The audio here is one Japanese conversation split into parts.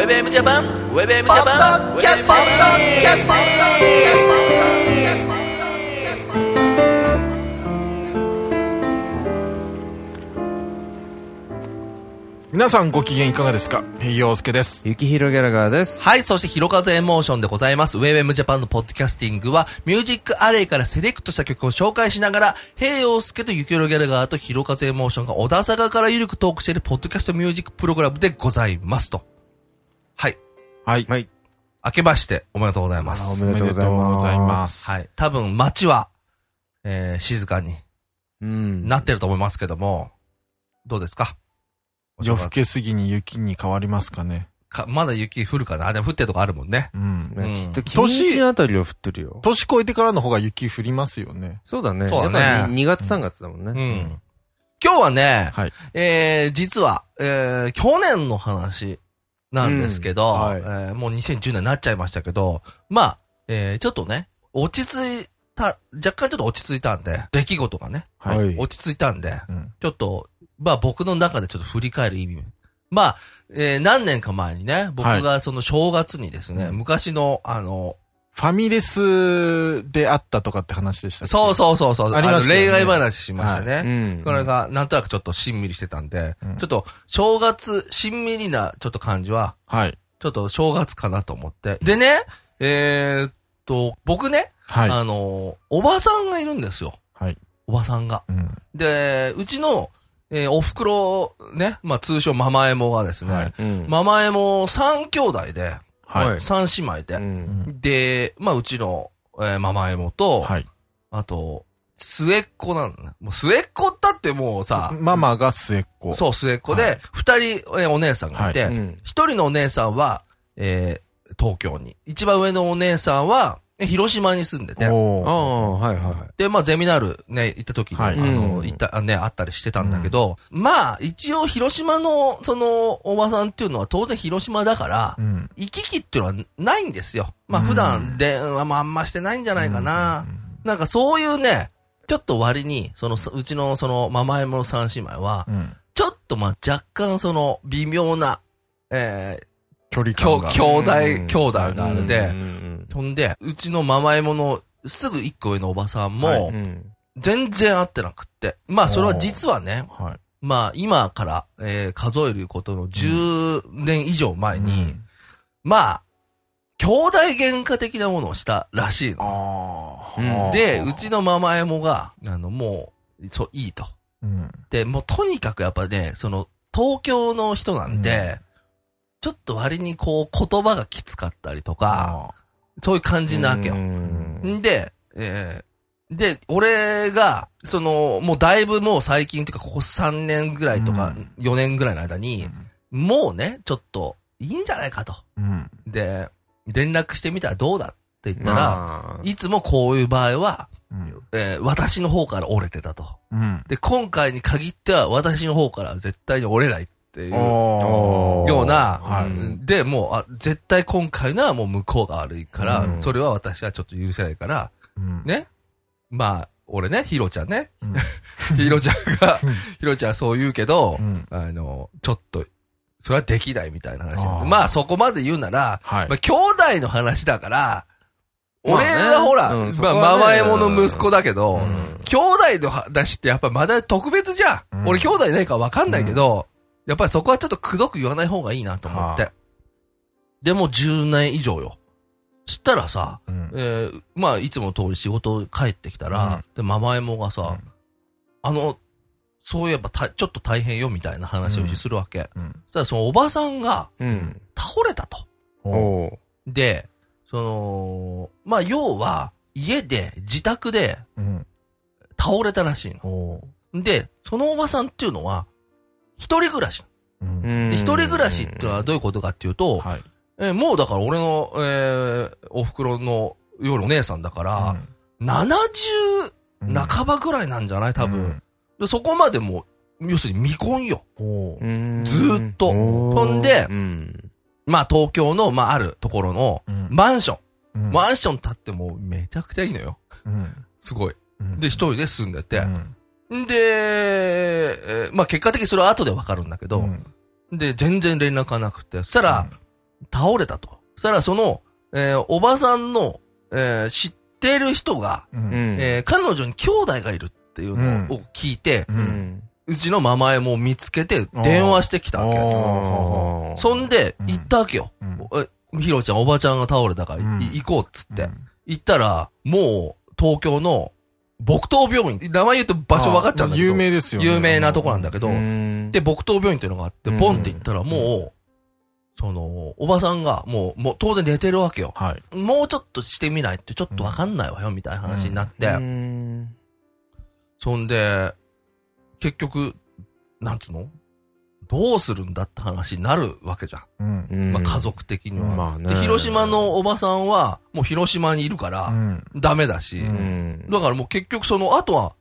ウェブエムジャパンウェブエムジャパンキャストキャスト皆さんご機嫌いかがですか？平洋介です。ゆきひろギャラガーです。はい、そして、ひろかぜエモーションでございます。ウェブエムジャパンのポッドキャスティングは、ミュージックアレイからセレクトした曲を紹介しながら、平洋介とゆきひろギャラガーとひろかぜエモーションが大阪からゆるくトークしているポッドキャストミュージックプログラムでございますと。はい。はい。はい。明けまして、おめでとうございます。おめでとうございますはい。多分、街は、えー、静かにうん。なってると思いますけども、どうですか？夜更けすぎに雪に変わりますかね。かまだ雪降るかな？あ、でも降ってるとこあるもんね。うん。きっと君んちあたりは降ってるよ。年越えてからの方が雪降りますよね。そうだね。そうだねやっぱり2月3月だもんうね。ん。今日はね、はい。えー、実は、えー、去年の話なんですけど、うんはいえーもう2010年になっちゃいましたけど、まあ、えー、ちょっとね、落ち着いた、若干ちょっと落ち着いたんで、出来事がね、はい。落ち着いたんで、うん。ちょっと、まあ僕の中でちょっと振り返る意味。まあ、えー何年か前にね、僕がその正月にですね、うん昔の、あの、ファミレスであったとかって話でしたそうそうそうそう、ありましたよねの恋愛話しましたね。うん。これが、なんとなくちょっとしんみりしてたんで、うんちょっと、正月、しんみりな、ちょっと感じは、はい。ちょっと正月かなと思って。でね、えーっと、僕ね、はい。あの、おばさんがいるんですよ。はい。おばさんが。うん。で、うちの、えーお袋、ね、まあ通称ママエモがですね、はいうん。ママエモ三兄弟で、はい。はい三姉妹で、うん。で、まあうちの、えーママエモと、はい。あと、末っ子なんだね。もう末っ子ったってもうさ、ママが末っ子。そう、末っ子はで、二、人、えーお姉さんがいて、はうん。一人のお姉さんは、えー東京に。一番上のお姉さんは、え広島に住んでて。ああ、はいはい。で、まあ、ゼミナールね、行った時に、はいあの、うん行った、あね、あったりしてたんだけど、まあ、一応広島の、その、おばさんっていうのは当然広島だから、うん。行き来っていうのはないんですよ。まあ、うん普段電話もあんましてないんじゃないかな。なんかそういうね、ちょっと割に、その、うちのその、ママエモの三姉妹は、うん。うん。ちょっとまあ、若干その、微妙な、えー、距離きょ感が。兄弟、うん兄弟があるうんで、うんほんで、うちのママエモのすぐ一個上のおばさんも。全然会ってなくって。まあ、それは実はね、はい。まあ、今から、えー数えることの10年以上前に、うんまあ、兄弟喧嘩的なものをしたらしいの。で、うちのママエモが、あの、もう、そう、いいと。うん。で、もうとにかくやっぱね、その、東京の人なんで、ちょっと割にこう、言葉がきつかったりとか、そういう感じなわけよ。うんんで、えーで、俺が、その、もうだいぶもう最近っていうか、ここ3年ぐらいとかうん、4年ぐらいの間に、もうね、ちょっと、いいんじゃないかと。うん。で、連絡してみたらどうだって言ったら、まあいつもこういう場合は、うん。えー私の方から折れてたと。うん。で、今回に限っては私の方から絶対に折れないっていう。おー。ような、はい。うんで、もう、あ、絶対今回のはもう向こうが悪いから、うん。それは私はちょっと許せないから、うん。ね。まあ、俺ね、ヒロちゃんね。うん。ヒロちゃんが、ヒロちゃんはそう言うけど、うん。あの、ちょっと、それはできないみたいな話。まあ、そこまで言うなら、はい。まあ、。兄弟の話だから、俺はほら、まあ、ね。ママエモの息子だけど、うん。兄弟の話ってやっぱまだ特別じゃん。うん。俺兄弟いないからわかんないけど、やっぱりそこはちょっとくどく言わない方がいいなと思って。はでも10年以上よ。したらさ、うんえーまあ、いつもの通り仕事帰ってきたら、うんで、ママエモがさ、うんあの、そういえばた、ちょっと大変よみたいな話をするわけ。うん。そしたらそのおばさんがうん。倒れたと。で、その、まあ、要は、家で、自宅でうん。倒れたらしいおーの。で、そのおばさんっていうのは、一人暮らし。うん。で、一人暮らしってのはどういうことかっていうと、はい。えーもうだから俺の、えーお袋の夜お姉さんだから、70うん半ばぐらいなんじゃない？多分。うんで、そこまでもう、要するに未婚よ。ずーっとほんでうん。まあ東京の、まああるところの、うんマンション。うんマンション建ってもうめちゃくちゃいいのよ。うんすごい。うんで、一人で住んでてう。んんで、えーまあ結果的にそれは後でわかるんだけど、うんで、全然連絡がなくて。そしたら、倒れたと。そしたらその、えーおばさんの、えー知ってる人が、う。うんん。えー彼女に兄弟がいるっていうのを聞いて、う。うんん。うちのママエも見つけて電話してきたわけ。そんで、うん行ったわけよ。うんえひろちゃん、おばちゃんが倒れたから、いうん行こうっつって。うん行ったら、もう、東京の、木東病院。名前言うと場所分かっちゃうんだけど。有名ですよね。有名なとこなんだけど、うんで、木東病院っていうのがあって、うんポンって行ったら、もう、その、おばさんが、もう、もう当然寝てるわけよ。はい。もうちょっとしてみないってちょっとわかんないわよ、みたいな話になって、うんそんで、結局、なんつうの？どうするんだって話になるわけじゃん。うん。うんまあ家族的には。まあねで、広島のおばさんは、もう広島にいるから、うん。ダメだし、ううん。だからもう結局その、あとは、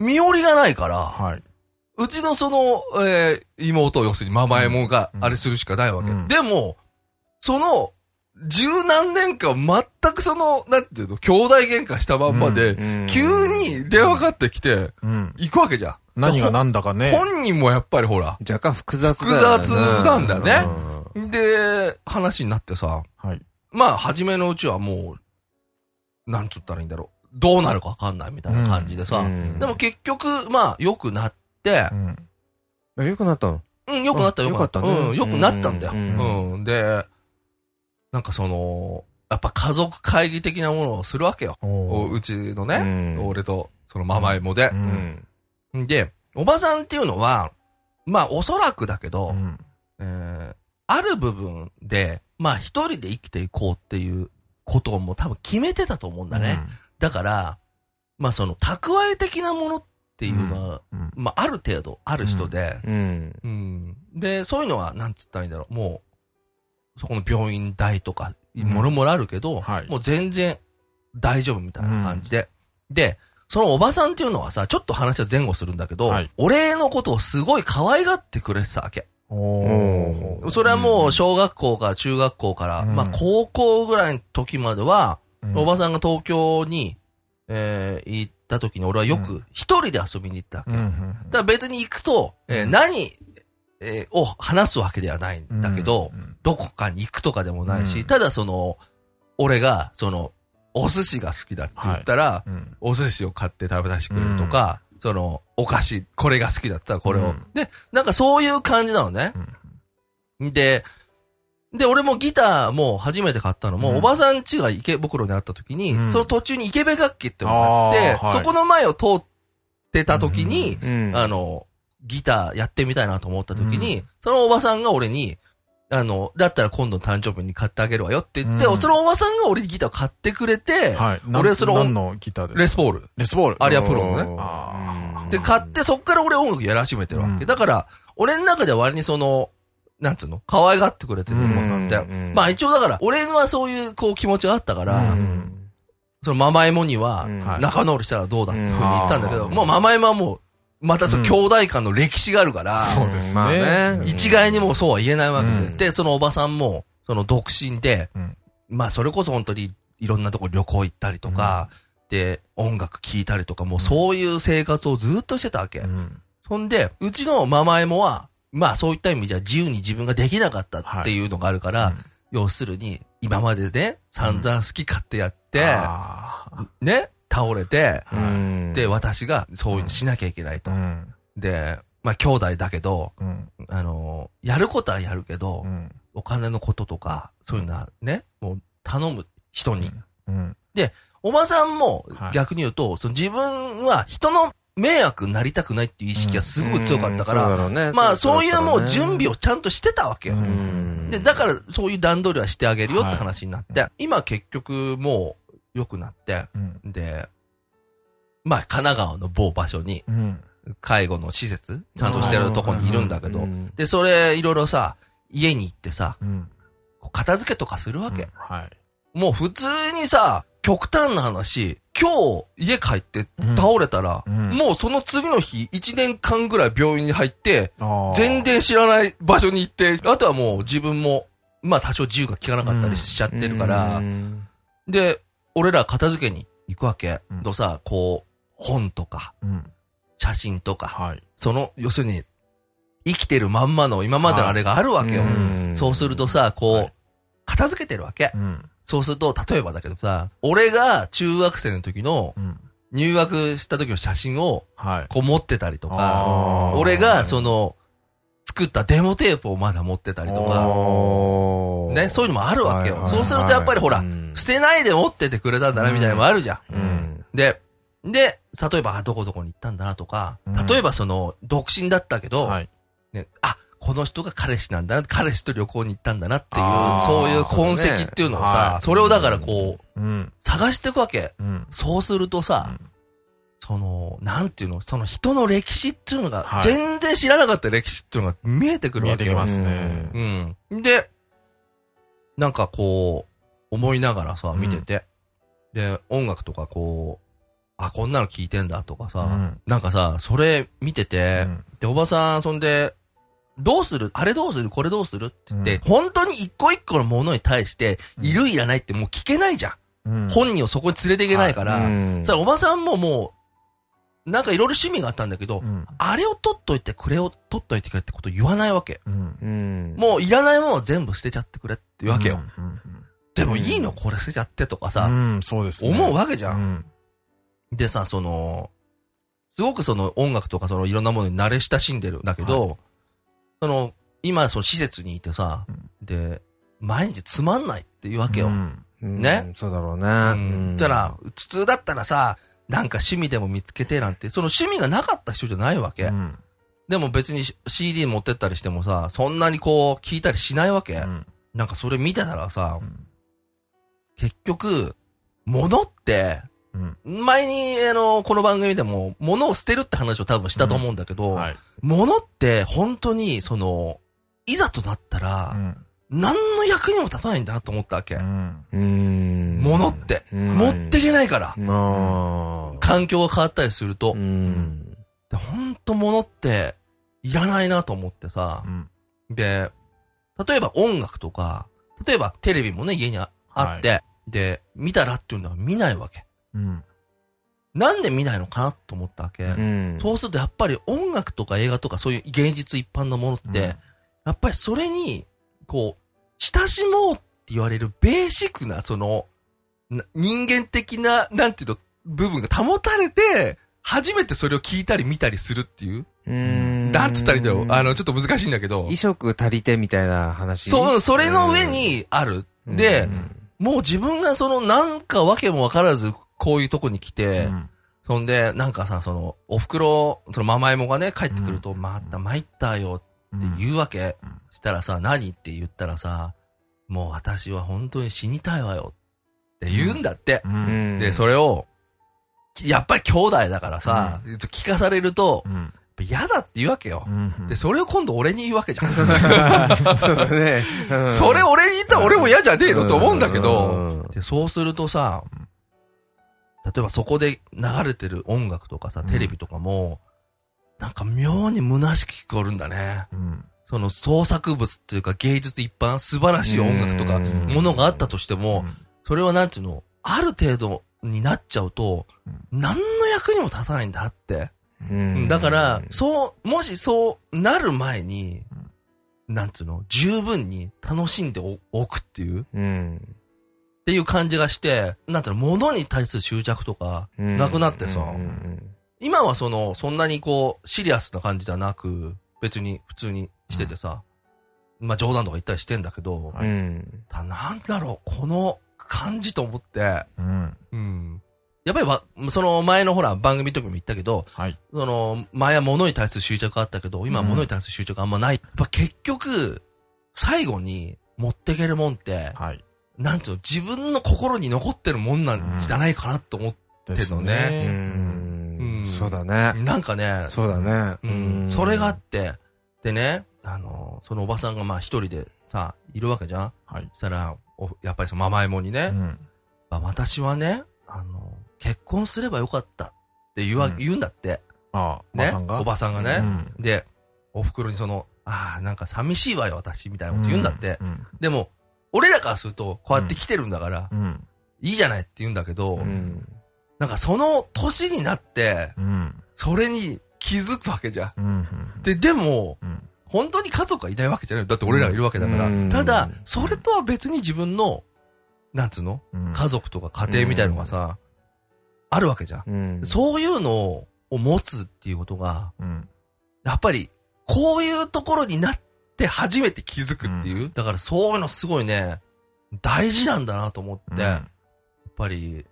身寄りがないから、はい。うちのその、えー妹、要するにママエモがうんあれするしかないわけ。うんでも、その、十何年間全くその、なんていうの、兄弟喧嘩したまんまで、うん急に電話かかってきて、うん。行くわけじゃん。何が何だかね。本人もやっぱりほら、若干複雑だよね複雑なんだよねうんで、話になってさ、はい。まあ、初めのうちはもう、なんつったらいいんだろう。どうなるかわかんないみたいな感じでさ。うんでも結局、まあ、良くなってう、ん。あ良くなったの？うん、良くなったあよかった。うん、良くなったんだよ。ううんん。で、なんかその、やっぱ家族会議的なものをするわけよ。うちのうね、ん俺と、そのママエモでう。うんん。で、おばさんっていうのは、まあ、おそらくだけど、うん。えーある部分で、まあ、一人で生きていこうっていうことをもう多分決めてたと思うんだね。だから、まあ、その、蓄え的なものっていうのは、うん。まあ、ある程度ある人で、うん。うん。で、そういうのは、なんつったらいいんだろう。もう、そこの病院代とか、んもろもろあるけど、はいもう全然大丈夫みたいな感じで。で、そのおばさんっていうのはさ、ちょっと話は前後するんだけど、はい。俺のことをすごい可愛がってくれてたわけ。それはもう小学校から中学校から、うん。まあ高校ぐらいの時までは、うん。おばさんが東京に、えー行った時に俺はよく一人で遊びに行ったわけ。うんうんだから別に行くと、えーうん。何、えーを話すわけではないんだけど、うん。どこかに行くとかでもないし、うん。ただその、俺が、その、お寿司が好きだって言ったら、うん。お寿司を買って食べさせてくれるとか、その、お菓子、これが好きだったらこれを。うん。で、なんかそういう感じなのね。で、で、俺もギターも初めて買ったのも、うん。おばさん家が池袋にあった時に、うん。その途中に池部楽器ってのがあって、はいそこの前を通ってた時に、うん。あの、ギターやってみたいなと思った時に、そのおばさんが俺に、あの、だったら今度の誕生日に買ってあげるわよって言って、うんそのおばさんが俺にギターを買ってくれて、はい。な俺その何のギターでレスポール。レスボール。アリアプロのね。で、買ってそっから俺音楽やり始めてるわけ。うんだから、俺の中では割にその、なんつうの？可愛がってくれてるおばさんって。うんまあ一応だから、俺はそういうこう気持ちがあったから、うんそのママエモには仲直りしたらどうだっていうふうに言ったんだけど、うんもうママエモはもう、またそのうん兄弟間の歴史があるから、そうですね。一概にもうそうは言えないわけで。うん。で、そのおばさんも、その独身で、うん。まあそれこそ本当にいろんなとこ旅行行ったりとか、で、音楽聴いたりとか、もうそういう生活をずっとしてたわけ。うん。そんで、うちのママエモは、まあそういった意味じゃ自由に自分ができなかったっていうのがあるから、要するに、今までね、散々好き勝手やって、あね、倒れて、うんで、私がそういうのしなきゃいけないと。ー。うん。で、まあ兄弟だけど、うん。あの、やることはやるけど、うん。お金のこととか、そういうのはね、もう頼む人に。うん。おばさんもはい。逆に言うと、その自分は人の迷惑になりたくないっていう意識がすごく強かったから、まあそういうもう準備をちゃんとしてたわけよ。で、だからそういう段取りはしてあげるよってはい。話になって、今結局もう良くなって、うん。で、まあ神奈川の某場所にうん。介護の施設、ちゃんとしてるとこにいるんだけど、うん。で、それいろいろさ、家に行ってさ、片付けとかするわけ。はい。もう普通にさ、極端な話、今日家帰って倒れたら、うん。もうその次の日1年間ぐらい病院に入って、全然知らない場所に行って、あとはもう自分も、まあ多少自由が利かなかったりしちゃってるから、うん。で、俺ら片付けに行くわけ。うん。とさ、こう、本とか、うん写真とか、はいその、要するに、生きてるまんまの今までのあれがあるわけよ。うんそうするとさ、こう、はい片付けてるわけ。うん。そうすると、例えばだけどさ、俺が中学生の時のうん。入学した時の写真をはい。こう持ってたりとか、俺がその、作ったデモテープをまだ持ってたりとか、ね、そういうのもあるわけよ。はいそうするとやっぱりほらう、ん捨てないで持っててくれたんだなみたいなのもあるじゃん。で、で、例えば、あどこどこに行ったんだなとか、うん例えばその、独身だったけど、はい。ね、あ、この人が彼氏なんだな、彼氏と旅行に行ったんだなっていうそういう痕跡っていうのをそうださね、それをだからこう、うん。探していくわけ。うん。そうするとさ、うんその、なんていうの、その人の歴史っていうのが、はい全然知らなかった歴史っていうのが見えてくる見えてきわけよ。ますね。うん。で、なんかこう、思いながらさ、見てて、で、音楽とかこう、あ、こんなの聞いてんだとかさ、うん。なんかさ、それ見てて、うん。で、おばさん、そんで、どうする？あれどうする？これどうする？って言って、うん。本当に一個一個のものに対して、いるいらないってもう聞けないじゃん。うん。本人をそこに連れていけないから、うん。さ、おばさんももう、なんかいろいろ趣味があったんだけど、うん。あれを取っといて、これを取っといてくれってこと言わないわけ。もういらないものを全部捨てちゃってくれって言うわけよ。うん。うん。でもいいの？これ捨てちゃってとかさ、うん、そうですね。思うわけじゃん。うん。でさ、その、すごくその音楽とかそのいろんなものに慣れ親しんでるんだけど、はその、今その施設にいてさ、うんで、毎日つまんないっていうわけよ。ね？そうだろうね。うん。だから、普通だったらさ、なんか趣味でも見つけてなんて、その趣味がなかった人じゃないわけ。うん。でも別に CD 持ってったりしてもさ、そんなにこう聞いたりしないわけ。うんなんかそれ見てたらさ、うん結局、物って、うん。前に、あの、この番組でも、物を捨てるって話を多分したと思うんだけど、はい。物って本当に、その、いざとなったら、うん何の役にも立たないんだなと思ったわけ。うん。うん。物って、うん持ってけないから。環境が変わったりすると。うん。で本当物って、いらないなと思ってさう、ん。で、例えば音楽とか、例えばテレビもね、家にああって、で、見たらっていうのは見ないわけ。うん。なんで見ないのかなと思ったわけ。うん。そうするとやっぱり音楽とか映画とかそういう現実一般のものって、やっぱりそれに、こう、親しもうって言われるベーシックな、その、な人間的な、なんていうの、部分が保たれて、初めてそれを聞いたり見たりするっていう。うん。なんつったらいいんだろう。あの、ちょっと難しいんだけど衣。食足りてみたいな話？そう、それの上にある。うん、でう、んもう自分がそのなんかわけもわからず、こういうとこに来て、うんそんで、なんかさ、その、お袋、そのママ友がね、帰ってくると、また参ったよって言うわけ。うんしたらさ、何って言ったらさ、もう私は本当に死にたいわよって言うんだって。う。うんん。で、それを、やっぱり兄弟だからさ、聞かされると、嫌だって言うわけよ。うん。で、それを今度俺に言うわけじゃん。そうだね。うんそれ俺に言ったら俺も嫌じゃねえのと思うんだけうど、んで、そうするとさ、例えばそこで流れてる音楽とかさ、うん。テレビとかも、なんか妙に虚しく聞こえるんだね。うん。その創作物っていうか芸術一般、素晴らしい音楽とか、うん。ものがあったとしても、それはなんていうの、ある程度になっちゃうと、何の役にも立たないんだって。うん。だから、そう、もしそうなる前に、なんていうの、十分に楽しんでおおくっていう、っうん。ていう感じがして、なんていうの、物に対する執着とか、うんなくなってさうん今はその、そんなにこう、シリアスな感じではなく、別に普通にしててさ、まあ冗談とか言ったりしてんだけど、うんうん。たなんだろう、この感じと思って、うん。うん。やっぱりわ、その前のほら、番組の時も言ったけど、はい。その、前は物に対する執着があったけど、今は物に対する執着あんまない。やっぱ結局、最後に持っていけるもんって、はい。なんていうの、自分の心に残ってるもんなんじゃないかなと思って、ですうね。んうんそうだね。なんかね、そうだね。うん、それがあって、でね、あの、そのおばさんがまあ一人でさ、いるわけじゃんはい。そしたら、おやっぱりそのママ友にね、うん。あ私はね、あの、結婚すればよかったって言わ、うん言うんだって。ああ、おばねさんが？おばさんがね。うんで、お袋にその、ああ、なんか寂しいわよ、私、みたいなこと言うんだって。うん。でも、俺らからすると、こうやって来てるんだから、うん。いいじゃないって言うんだけど、うん。なんかその年になって、うん。それに気づくわけじゃん。うん。で、でも、うん本当に家族はいないわけじゃない。だって俺らがいるわけだから。うんただ、それとは別に自分の、なんつうの？うん家族とか家庭みたいのがさ、あるわけじゃん。うん。そういうのを持つっていうことが、うん。やっぱり、こういうところになって初めて気づくっていう。だからそういうのすごいね、大事なんだなと思って、やっぱり、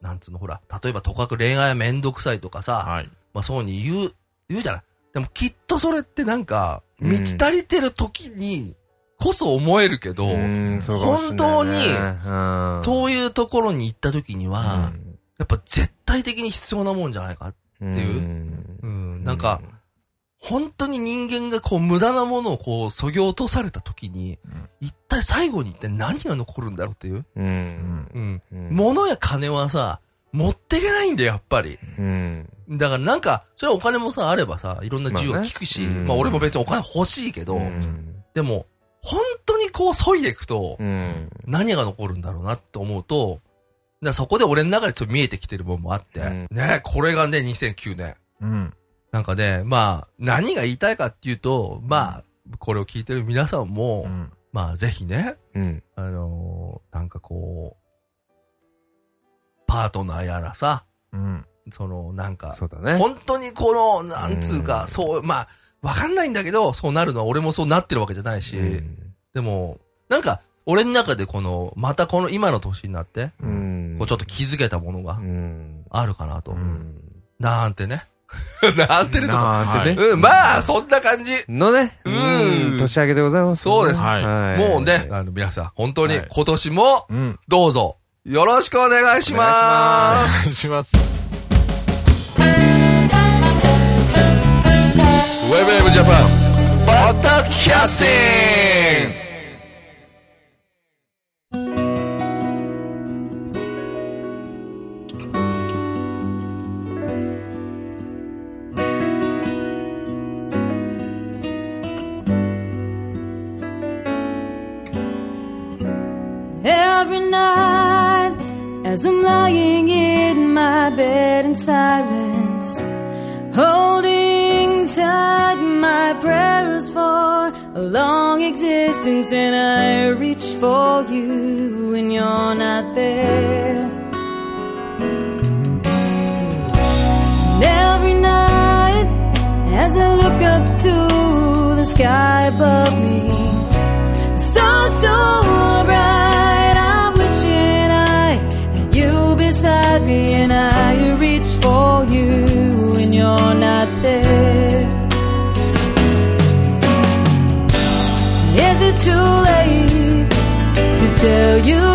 なんつうの、ほら、例えばとかく恋愛はめんどくさいとかさ、はい。まあそうに言う、言うじゃない。でもきっとそれってなんか、うん。満ち足りてる時にこそ思えるけど、うんそうかもしんないね。うん。そういうところに行った時には、うん。やっぱ絶対的に必要なもんじゃないか。ていう。うん、なんか、、本当に人間がこう無駄なものをこう、そぎ落とされた時に、うん一体最後に一体何が残るんだろうっていう。う。うんん。うん。うん物や金はさ、持っていけないんだよ、やっぱり。うん。だからなんか、それはお金もさ、あればさ、いろんな自由が利くし、まあ,、まあねうん俺も別にお金欲しいけど、うんでも、本当にこう、削いでいくと、うん。何が残るんだろうなって思うと、そこで俺の中でちょっと見えてきてる部分もあって、うんね、これがね、2009年。うん。なんかね、まあ、何が言いたいかっていうと、まあ、これを聞いてる皆さんも、うん。まあ、ぜひね、うん。あのーなんかこう、パートナーやらさ、うん。その、なんか、そうだね。本当にこの、なんつうか、うんそう、まあ、わかんないんだけど、そうなるのは俺もそうなってるわけじゃないし、うんでも、なんか、俺の中でこの、またこの今の年になって、うん。こうちょっと気づけたものがうん。あるかなと。うん。なんてね。なんてねとか。なんてね。うん、まあ、そんな感じ。のね。うん年明けでございます。そうですはいもうね、あの、皆さん、本当にはい今年も、うん。どうぞ、よろしくお願いします。します。ウェブウェブジャパン、バタキャッシン sky above me, stars so bright. I'm wishing I had you beside me, and I reach for you when you're not there. Is it too late to tell you